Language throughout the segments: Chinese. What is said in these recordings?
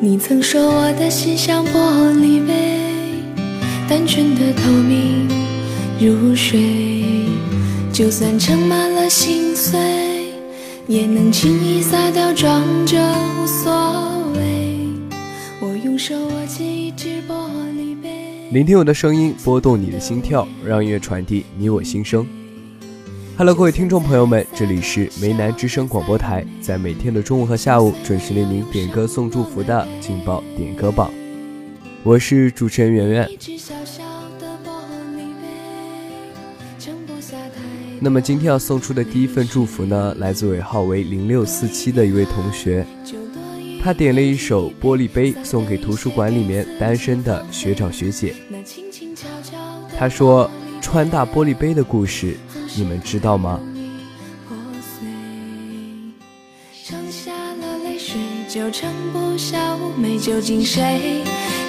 你曾说我的心像玻璃杯，单纯的透明如水，就算盛满了心碎，也能轻易洒掉，装着无所谓。我用手握紧一只玻璃杯，聆听我的声音，拨动你的心跳，让音乐传递你我心声。Hello，各位听众朋友们，这里是梅南之声广播台，在每天的中午和下午准时为您点歌送祝福的劲爆点歌榜，我是主持人圆圆。那么今天要送出的第一份祝福呢，来自尾号为零六四七的一位同学，他点了一首《玻璃杯》送给图书馆里面单身的学长学姐。他说：“穿大玻璃杯的故事。”你们知道吗？剩下了泪水，就盛不下妩媚。究竟谁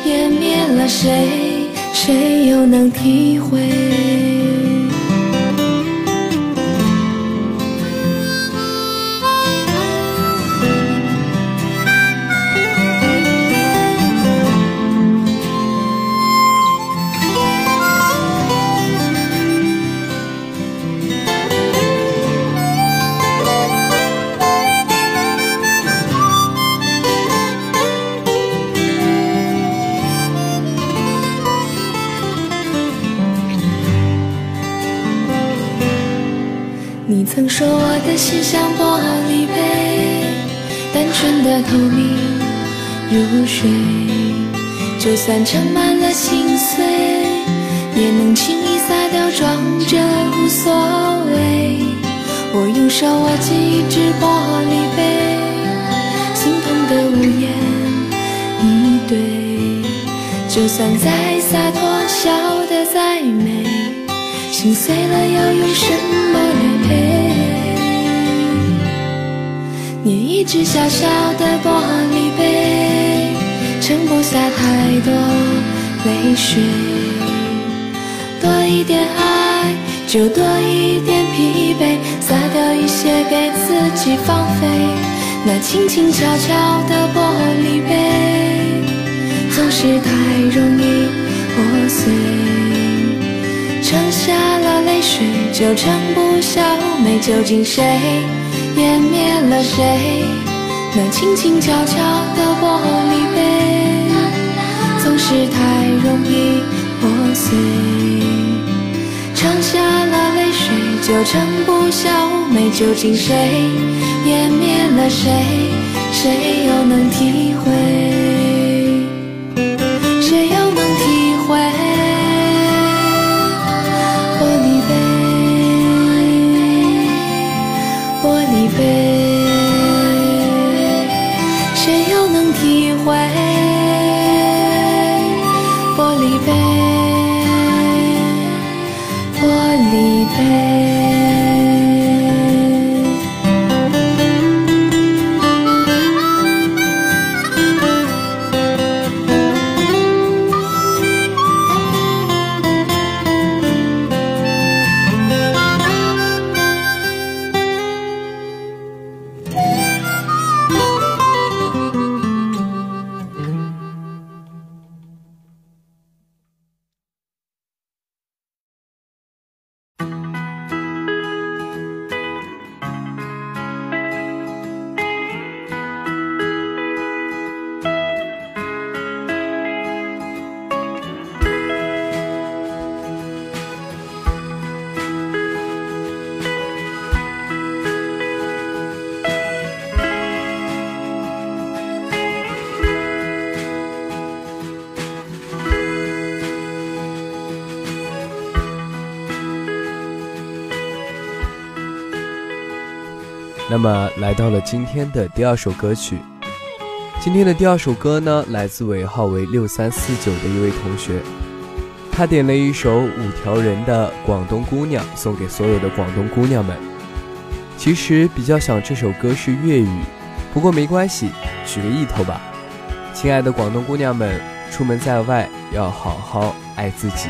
湮灭了谁？谁又能体会？你曾说我的心像玻璃杯，单纯的透明如水，就算盛满了心碎，也能轻易洒掉，装着无所谓。我用手握紧一只玻璃杯，心痛的无言以对，就算再洒脱，笑得再美，心碎了要用什么来陪？捏一只小小的玻璃杯，盛不下太多泪水。多一点爱，就多一点疲惫，洒掉一些给自己放飞。那轻轻悄悄的玻璃杯，总是太容易破碎。盛下了泪水，就盛不下妩媚。究竟谁？湮灭了谁？那轻轻悄悄的玻璃杯，总是太容易破碎。盛下了泪水，就盛不下妩媚。究竟谁湮灭了谁？谁又能体会？玻璃杯，玻璃杯。那么来到了今天的第二首歌曲。今天的第二首歌呢，来自尾号为六三四九的一位同学，他点了一首五条人的《广东姑娘》，送给所有的广东姑娘们。其实比较想这首歌是粤语，不过没关系，取个意头吧。亲爱的广东姑娘们，出门在外要好好爱自己。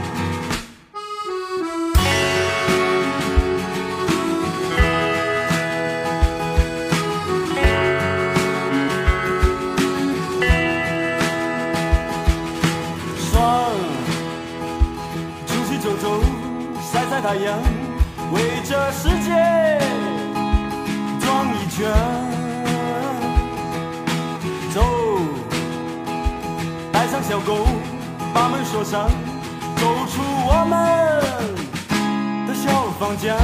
走出我们的小房间。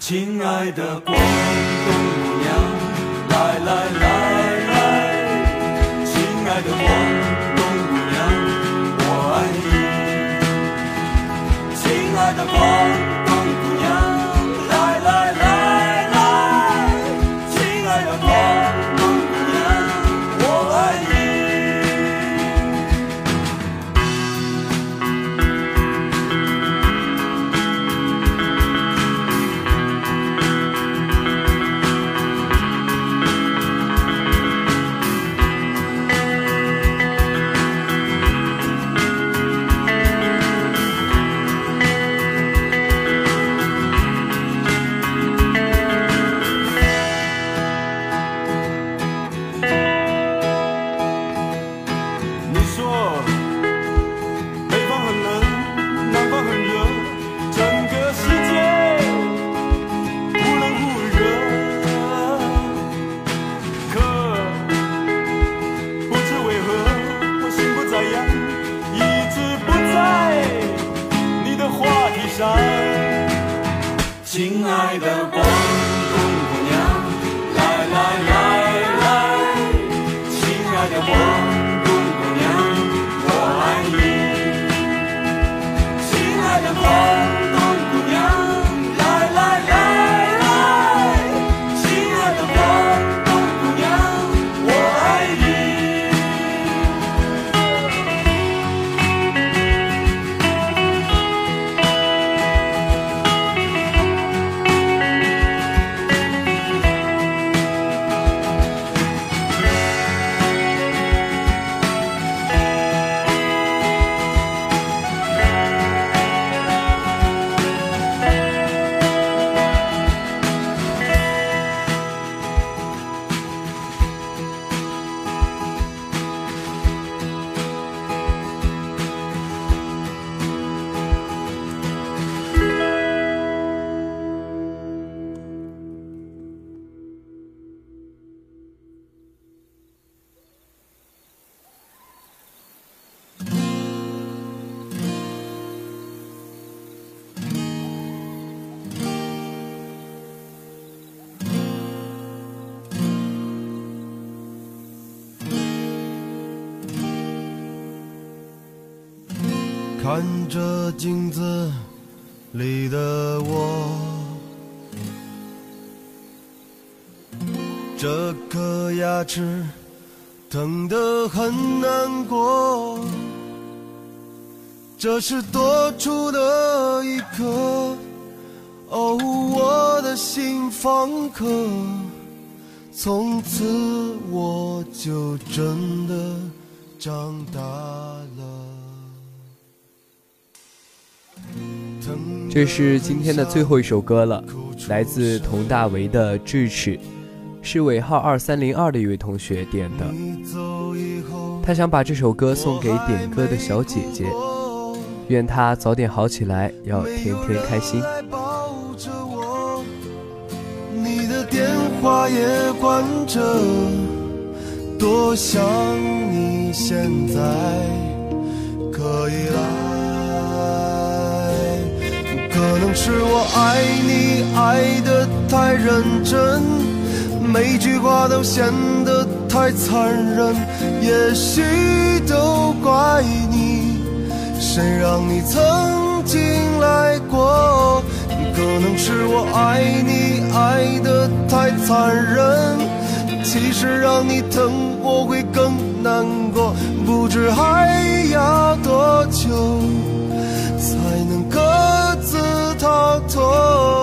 亲爱的广东姑娘，来来来来，亲爱的广。的光。看着镜子里的我，这颗牙齿疼得很难过。这是多出的一颗，哦，我的心房客。从此我就真的长大了。这是今天的最后一首歌了，来自佟大为的《智齿》，是尾号二三零二的一位同学点的。他想把这首歌送给点歌的小姐姐，愿她早点好起来，要天天开心。你的电话也关着，多想你现在可以来。可能是我爱你爱的太认真，每句话都显得太残忍。也许都怪你，谁让你曾经来过？可能是我爱你爱的太残忍。其实让你疼我会更难过，不知还要多久才能各自逃脱。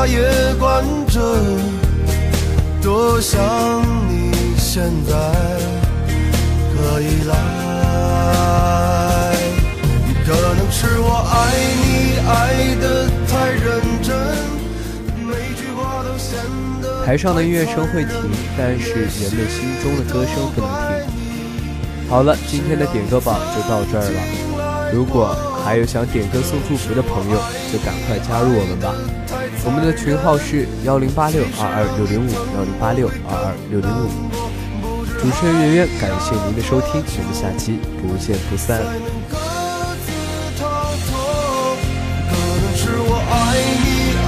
电话也关着。多想你现在可以来。可能是我爱你爱的太认真，每句话都显得。台上的音乐声会停，但是人们心中的歌声不能停。好了，今天的点歌榜就到这儿了。如果还有想点歌送祝福的朋友，就赶快加入我们吧。我们的群号是幺零八六二二六零五幺零八六二二六零五。主持人圆圆，感谢您的收听，我们下期不见不散。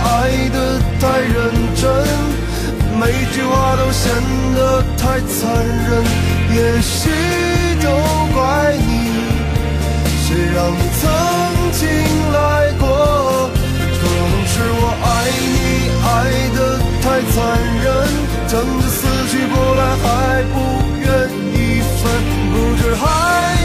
爱的太认真，每句话都显得太残忍。也许都让你曾经来过。可能是我爱你爱得太残忍，争着死去活来还不愿意分，不知还。